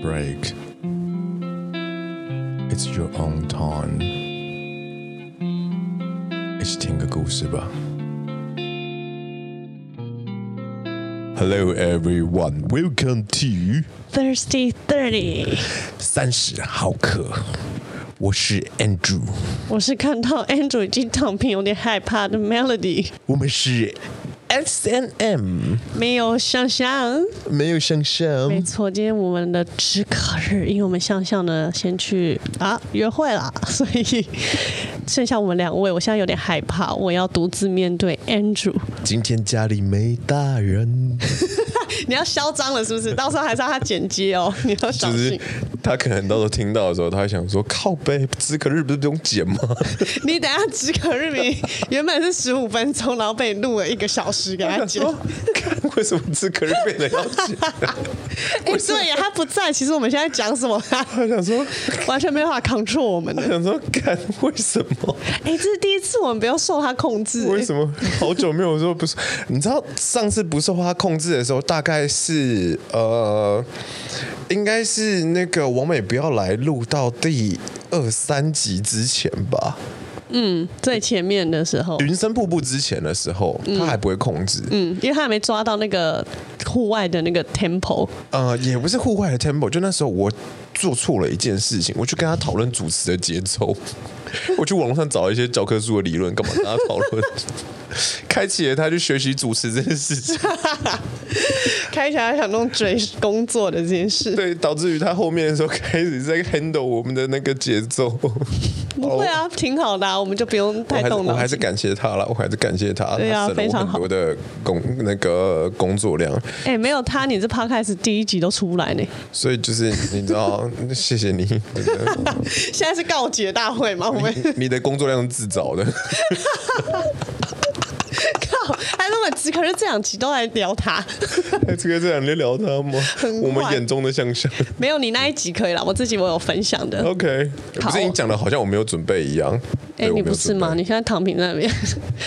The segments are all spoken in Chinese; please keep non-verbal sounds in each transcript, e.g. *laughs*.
break. It's your own time. 一起听个故事吧。Hello everyone, welcome to Thirsty Thirty，三十好客。我是 Andrew，我是看到 Andrew 已经躺平有点害怕的 Melody，我们是 S&M，没有想象，没有想象，没错，今天我们的止渴日，因为我们向向呢先去啊约会了，*laughs* 所以剩下我们两位，我现在有点害怕，我要独自面对 Andrew。今天家里没大人，*laughs* 你要嚣张了是不是？到时候还是要他剪接哦，*laughs* 你要小心。他可能到时候听到的时候，他会想说：“靠背，止渴日不是不用剪吗？”你等下止渴日明原本是十五分钟，然后被你录了一个小时给他剪。看 *laughs* 为什么止渴日变得要剪？*laughs* 哎、欸，对呀，他不在。其实我们现在讲什么？他想说 *laughs* 完全没办法 control 我们。他想说，看为什么？哎、欸，这是第一次，我们不要受他控制。为什么？好久没有说不是？你知道上次不受他控制的时候，大概是呃，应该是那个。王美不要来录到第二三集之前吧。嗯，最前面的时候，云深瀑布之前的时候，他还不会控制。嗯，因为他还没抓到那个户外的那个 tempo。呃，也不是户外的 tempo，就那时候我做错了一件事情，我去跟他讨论主持的节奏。*laughs* 我去网络上找一些教科书的理论，干嘛跟他讨论？*laughs* 开启了他去学习主持这件事情，*laughs* 开起来想弄追工作的这件事，对，导致于他后面的时候开始在 handle 我们的那个节奏。不会啊，挺好的，啊，我们就不用太动脑。我还是感谢他了，我还是感谢他。对啊，非常好。的工那个工作量。哎，没有他，你这 podcast 第一集都出不来呢。所以就是你知道，*laughs* 谢谢你。*laughs* 现在是告捷大会吗？我们你的工作量是自找的。*laughs* 靠！还那么急，可是这两集都来聊他。*laughs* 这个这两天聊他吗？我们眼中的想象。没有你那一集可以了，我自己我有分享的。OK，不是你讲的好像我没有准备一样。哎、欸，你不是吗？你现在躺平在那边。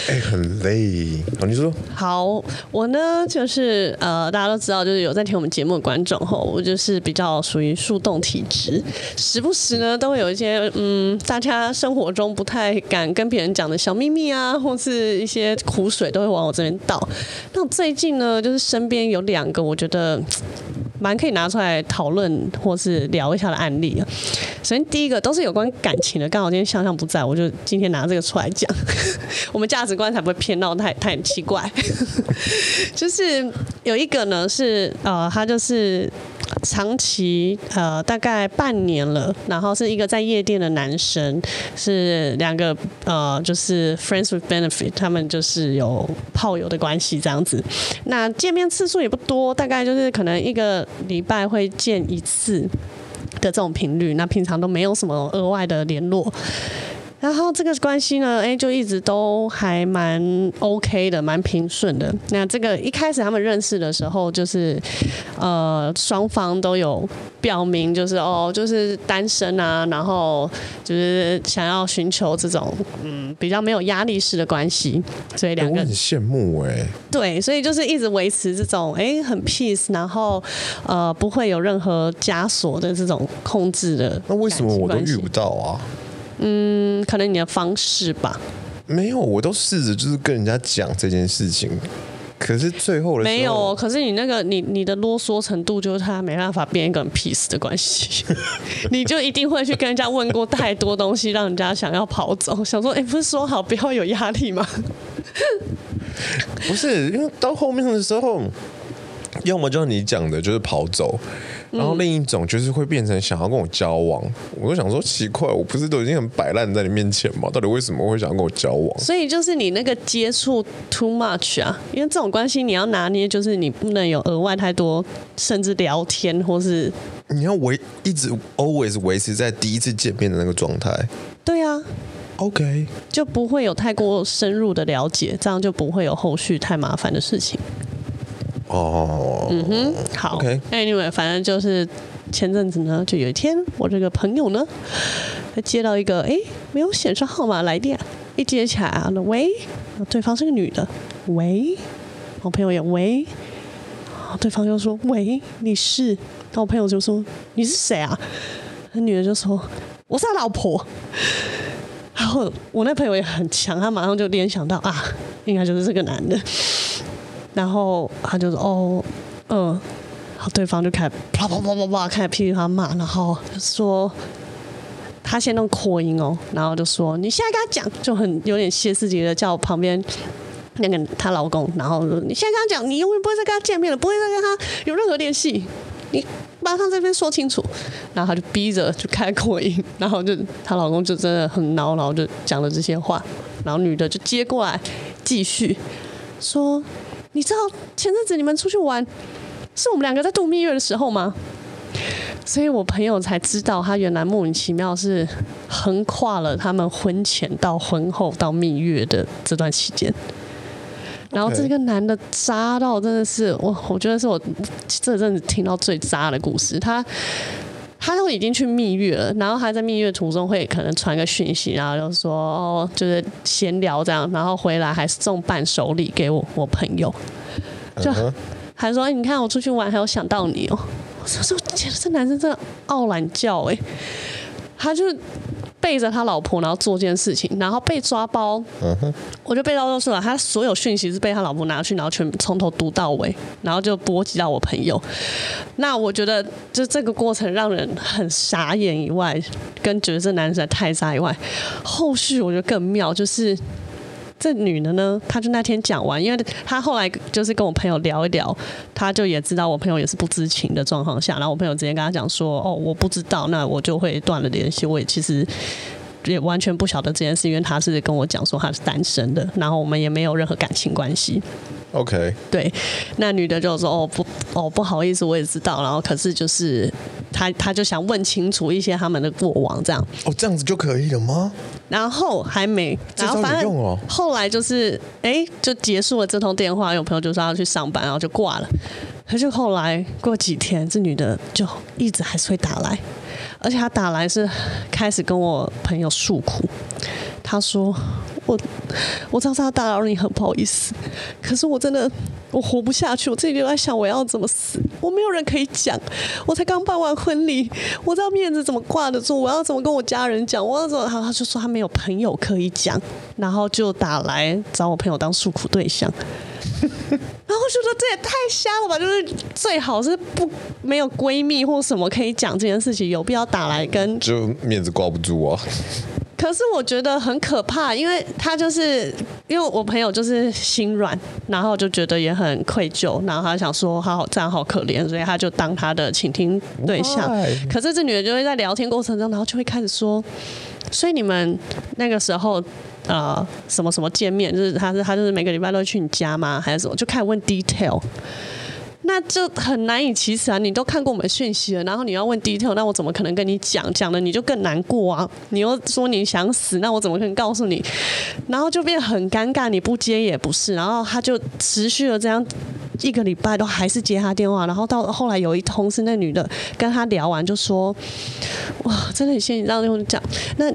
哎、欸，很累。好，你说。好，我呢就是呃，大家都知道，就是有在听我们节目的观众吼，我就是比较属于树洞体质，时不时呢都会有一些嗯，大家生活中不太敢跟别人讲的小秘密啊，或是一些苦水都会往我这边到。那最近呢，就是身边有两个，我觉得。蛮可以拿出来讨论或是聊一下的案例啊。首先第一个都是有关感情的，刚好今天向向不在，我就今天拿这个出来讲，*laughs* 我们价值观才不会偏到太太奇怪。*laughs* 就是有一个呢是呃，他就是。长期呃，大概半年了，然后是一个在夜店的男生，是两个呃，就是 friends with benefit，他们就是有炮友的关系这样子。那见面次数也不多，大概就是可能一个礼拜会见一次的这种频率。那平常都没有什么额外的联络。然后这个关系呢，哎，就一直都还蛮 OK 的，蛮平顺的。那这个一开始他们认识的时候，就是呃双方都有表明，就是哦，就是单身啊，然后就是想要寻求这种嗯比较没有压力式的关系。所以两个人很羡慕哎。对，所以就是一直维持这种哎很 peace，然后呃不会有任何枷锁的这种控制的。那为什么我都遇不到啊？嗯，可能你的方式吧。没有，我都试着就是跟人家讲这件事情，可是最后的没有。可是你那个你你的啰嗦程度，就是他没办法变一个很 peace 的关系，*laughs* 你就一定会去跟人家问过太多东西，让人家想要跑走，想说，哎、欸，不是说好不要有压力吗？不是，因为到后面的时候，要么就是你讲的，就是跑走。然后另一种就是会变成想要跟我交往，我就想说奇怪，我不是都已经很摆烂在你面前吗？到底为什么会想要跟我交往？所以就是你那个接触 too much 啊，因为这种关系你要拿捏，就是你不能有额外太多，甚至聊天或是你要维一直 always 维持在第一次见面的那个状态。对啊，OK，就不会有太过深入的了解，这样就不会有后续太麻烦的事情。哦，嗯哼，好，Anyway，反正就是前阵子呢，就有一天，我这个朋友呢，他接到一个哎没有显示号码来电，一接起来啊，喂，对方是个女的，喂，我朋友也喂，对方又说喂，你是，然后我朋友就说：“你是谁啊？”那女的就说：“我是他老婆。”然后我那朋友也很强，他马上就联想到啊，应该就是这个男的。然后他就说：“哦，嗯。”然后对方就开始啪啪啪啪啪开始噼里啪骂，然后说他先弄扩音哦，然后就说：“你现在跟他讲，就很有点歇斯底的叫我旁边那个她老公，然后你现在跟他讲，你永远不会再跟他见面了，不会再跟他有任何联系，你马上这边说清楚。”然后他就逼着就开扩音，*laughs* 然后就她老公就真的很恼，然后就讲了这些话，然后女的就接过来继续说：“你知道前阵子你们出去玩，是我们两个在度蜜月的时候吗？”所以我朋友才知道，他原来莫名其妙是横跨了他们婚前到婚后到蜜月的这段期间。然后这个男的渣到真的是我，我觉得是我这阵子听到最渣的故事。他他都已经去蜜月了，然后他在蜜月途中会可能传个讯息，然后就说哦，就是闲聊这样，然后回来还是送伴手礼给我我朋友，就还说你看我出去玩还有想到你哦。我说觉得这男生真的傲懒叫哎，他就。背着他老婆，然后做这件事情，然后被抓包。我就被到就是了，他所有讯息是被他老婆拿去，然后全从头读到尾，然后就波及到我朋友。那我觉得，就这个过程让人很傻眼以外，跟觉得这男生太渣以外，后续我觉得更妙，就是。这女的呢，她就那天讲完，因为她后来就是跟我朋友聊一聊，她就也知道我朋友也是不知情的状况下，然后我朋友直接跟她讲说：“哦，我不知道，那我就会断了联系。”我也其实也完全不晓得这件事，因为她是跟我讲说她是单身的，然后我们也没有任何感情关系。OK，对，那女的就说：“哦不，哦不好意思，我也知道。”然后可是就是她，她就想问清楚一些他们的过往，这样。哦，这样子就可以了吗？然后还没，然后反正后来就是，哎，就结束了这通电话。有朋友就说要去上班，然后就挂了。可是后来过几天，这女的就一直还是会打来，而且她打来是开始跟我朋友诉苦。她说。我我知道他打扰你，很不好意思。可是我真的我活不下去，我自己就在想我要怎么死。我没有人可以讲，我才刚办完婚礼，我知道面子怎么挂得住，我要怎么跟我家人讲？我要怎么？他他就说他没有朋友可以讲，然后就打来找我朋友当诉苦对象。*laughs* 然后我觉得这也太瞎了吧！就是最好是不没有闺蜜或什么可以讲这件事情，有必要打来跟就面子挂不住啊。可是我觉得很可怕，因为他就是因为我朋友就是心软，然后就觉得也很愧疚，然后他想说他好这样好可怜，所以他就当他的倾听对象。可是这女的就会在聊天过程中，然后就会开始说，所以你们那个时候呃什么什么见面，就是他是他就是每个礼拜都会去你家吗？还是什么？就开始问 detail。那就很难以启齿啊！你都看过我们讯息了，然后你要问 detail，那我怎么可能跟你讲？讲了你就更难过啊！你又说你想死，那我怎么可能告诉你？然后就变很尴尬，你不接也不是，然后他就持续了这样一个礼拜，都还是接他电话，然后到后来有一通是那女的跟他聊完就说：“哇，真的很谢谢你这样讲，那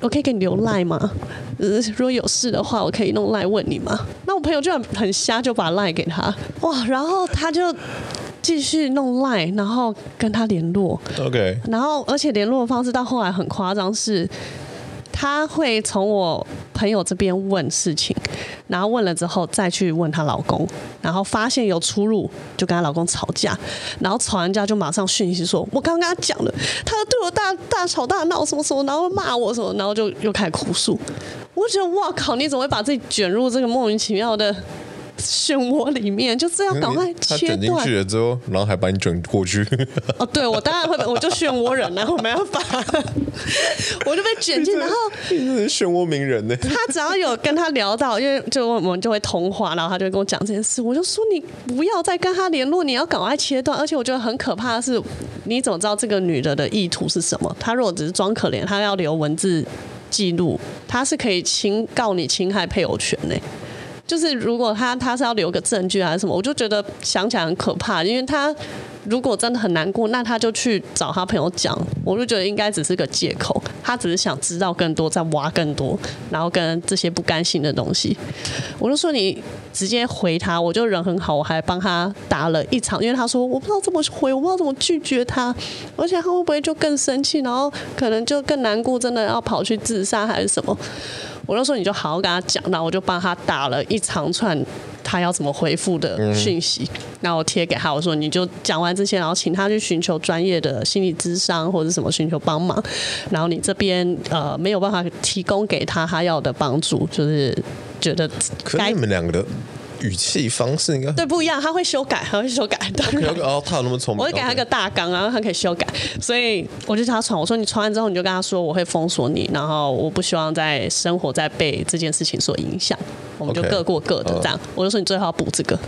我可以给你留赖吗？”呃，如果有事的话，我可以弄赖问你吗？那我朋友就很很瞎，就把赖给他，哇，然后他就继续弄赖，然后跟他联络。OK，然后而且联络的方式到后来很夸张，是他会从我朋友这边问事情。然后问了之后，再去问她老公，然后发现有出入，就跟她老公吵架，然后吵完架就马上讯息说：“我刚刚跟他讲了，他对我大大吵大闹什么什么，然后骂我什么，然后就又开始哭诉。”我觉得哇靠，你怎么会把自己卷入这个莫名其妙的？漩涡里面就这样赶快切断。他卷进去了之后，然后还把你卷过去。哦，对，我当然会，我就漩涡人，然后没办法，我就被卷进。然后漩涡鸣人呢。他只要有跟他聊到，因为就我们就会通话，然后他就跟我讲这件事，我就说你不要再跟他联络，你要赶快切断。而且我觉得很可怕的是，你怎么知道这个女的的意图是什么？她如果只是装可怜，她要留文字记录，他是可以侵告你侵害配偶权呢。就是如果他他是要留个证据还是什么，我就觉得想起来很可怕，因为他。如果真的很难过，那他就去找他朋友讲。我就觉得应该只是个借口，他只是想知道更多，再挖更多，然后跟这些不甘心的东西。我就说你直接回他，我就人很好，我还帮他打了一场，因为他说我不知道怎么回，我不知道怎么拒绝他，而且他会不会就更生气，然后可能就更难过，真的要跑去自杀还是什么？我就说你就好好跟他讲，然后我就帮他打了一长串。他要怎么回复的讯息，嗯、然后我贴给他，我说你就讲完这些，然后请他去寻求专业的心理咨商或者什么寻求帮忙，然后你这边呃没有办法提供给他他要的帮助，就是觉得可是你们两个的语气方式应该对不一样，他会修改，他会修改。*laughs* Okay, 哦，他有那么聪明，我会给他一个大纲，然后他可以修改，所以我就叫他传，我说你传完之后你就跟他说我会封锁你，然后我不希望在生活再被这件事情所影响。我们就各过各的这样 uh. 我就说你最好补这个，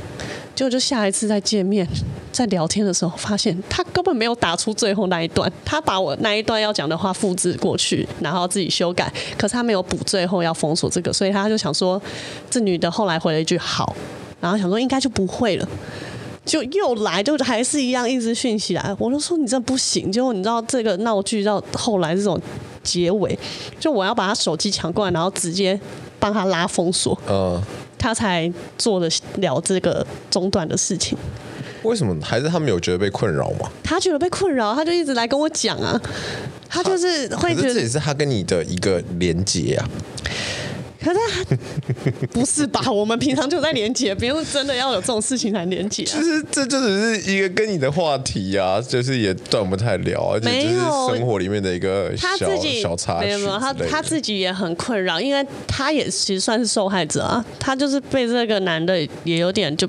结果就下一次再见面，在聊天的时候发现他根本没有打出最后那一段，他把我那一段要讲的话复制过去，然后自己修改，可是他没有补最后要封锁这个，所以他就想说这女的后来回了一句好，然后想说应该就不会了，就又来就还是一样一直讯息来，我就说你这不行，结果你知道这个闹剧到后来这种结尾，就我要把他手机抢过来，然后直接。帮他拉封锁，嗯，他才做的了这个中断的事情。为什么？还是他没有觉得被困扰吗？他觉得被困扰，他就一直来跟我讲啊。他就是会觉得这也是他跟你的一个连接啊。可是不是吧？我们平常就在连接，不用真的要有这种事情才连接。其实这就只是一个跟你的话题啊，就是也断不太了，而且就是生活里面的一个小小插曲。没他他自己也很困扰，因为他也其实算是受害者啊。他就是被这个男的也有点就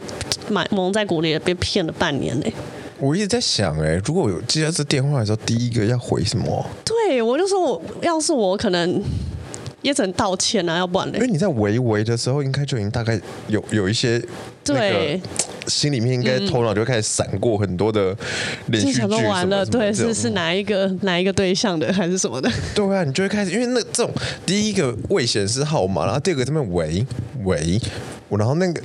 蛮蒙在鼓里，被骗了半年嘞。我一直在想，哎，如果我有接到这电话的时候，第一个要回什么？对，我就说我要是我可能。也只能道歉啊，要不然呢？因为你在维维的时候，应该就已经大概有有一些对，心里面应该头脑就会开始闪过很多的连续剧完了，对，是是哪一个哪一个对象的还是什么的？*laughs* 对啊，你就会开始，因为那这种第一个未显示号码，然后第二个这边喂喂，我，然后那个。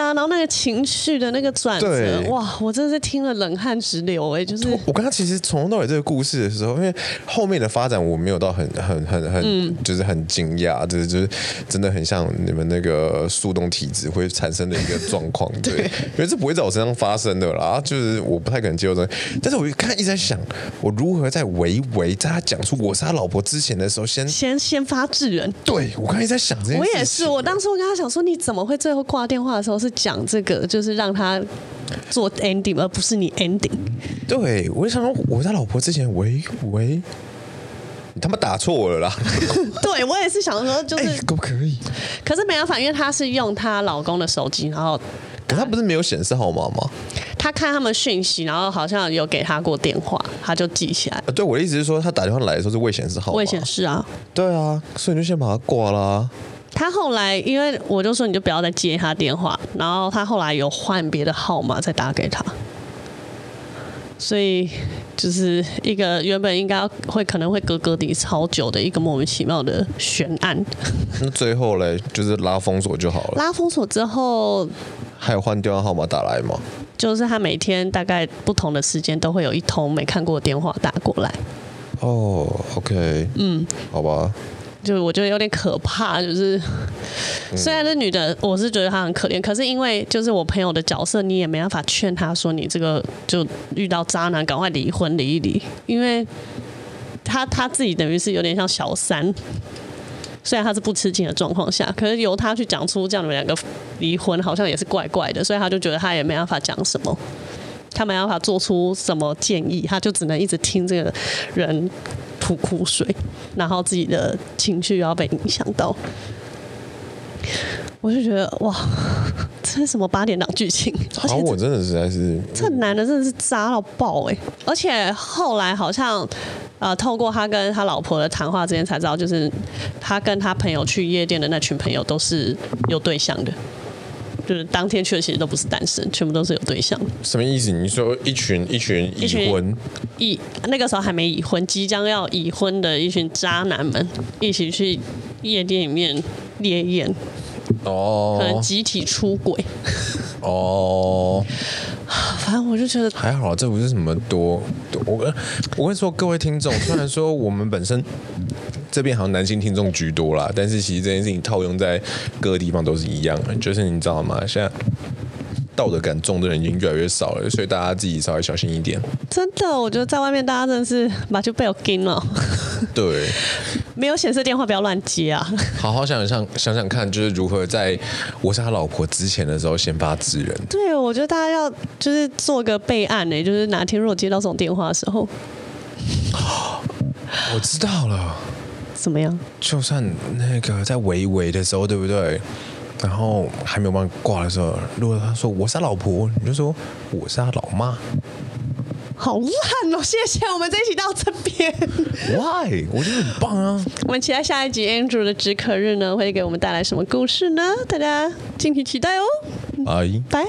对啊，然后那个情绪的那个转折，哇，我真的是听了冷汗直流哎！就是我刚刚其实从头到尾这个故事的时候，因为后面的发展我没有到很很很很，嗯、就是很惊讶，就是就是真的很像你们那个速冻体质会产生的一个 *laughs* 状况，对，对因为这不会在我身上发生的啦，就是我不太可能接受这，但是我一看一直在想，我如何在维维在他讲出我是他老婆之前的时候，先先先发制人。对，我刚才在想这件事，我也是，我当时我跟他想说，你怎么会最后挂电话的时候是讲这个，就是让他做 ending，而不是你 ending。对，我就想说，我在老婆之前，喂喂，你他妈打错我了啦！*laughs* 对，我也是想说，就是、欸、可不可以？可是没办法，因为他是用她老公的手机，然后可他不是没有显示号码吗？他看他们讯息，然后好像有给他过电话，他就记起来。啊，对，我的意思是说，他打电话来的时候是未显示号码，未显示啊。对啊，所以你就先把它挂啦。他后来，因为我就说你就不要再接他电话，然后他后来有换别的号码再打给他，所以就是一个原本应该会可能会隔隔底超久的一个莫名其妙的悬案。*laughs* 那最后嘞，就是拉封锁就好了。拉封锁之后，还有换电话号码打来吗？就是他每天大概不同的时间都会有一通没看过的电话打过来。哦，OK，嗯，好吧。就我觉得有点可怕，就是虽然这女的，我是觉得她很可怜，可是因为就是我朋友的角色，你也没办法劝她说你这个就遇到渣男，赶快离婚离一离，因为她她自己等于是有点像小三，虽然她是不吃惊的状况下，可是由她去讲出这样你们两个离婚，好像也是怪怪的，所以她就觉得她也没办法讲什么，她没办法做出什么建议，她就只能一直听这个人。吐苦水，然后自己的情绪要被影响到，我就觉得哇，*laughs* 这是什么八点档剧情？好，我真的实在是这男的真的是渣到爆哎！而且后来好像呃，透过他跟他老婆的谈话之间才知道，就是他跟他朋友去夜店的那群朋友都是有对象的。就是当天去的其实都不是单身，全部都是有对象。什么意思？你说一群一群已婚，已那个时候还没已婚，即将要已婚的一群渣男们一起去夜店里面烈焰。哦，可能集体出轨。哦，*sighs* 反正我就觉得还好，这不是什么多。我跟我跟你说，各位听众，*laughs* 虽然说我们本身这边好像男性听众居多啦，但是其实这件事情套用在各个地方都是一样的，就是你知道吗？现在。道德感重的人已经越来越少了，所以大家自己稍微小心一点。真的，我觉得在外面大家真的是把就被我惊了。对，没有显示电话不要乱接啊！好好想想想想看，就是如何在我是他老婆之前的时候先发制人。对，我觉得大家要就是做个备案呢，就是哪天如果接到这种电话的时候，*gasps* 我知道了。怎么样？就算那个在维维的时候，对不对？然后还没有办法挂的时候，如果他说我是他老婆，你就说我是他老妈。好烂哦！谢谢，我们这一期到这边。Why？我觉得很棒啊！我们期待下一集 Andrew 的止渴日呢，会给我们带来什么故事呢？大家敬请期待哦。拜拜。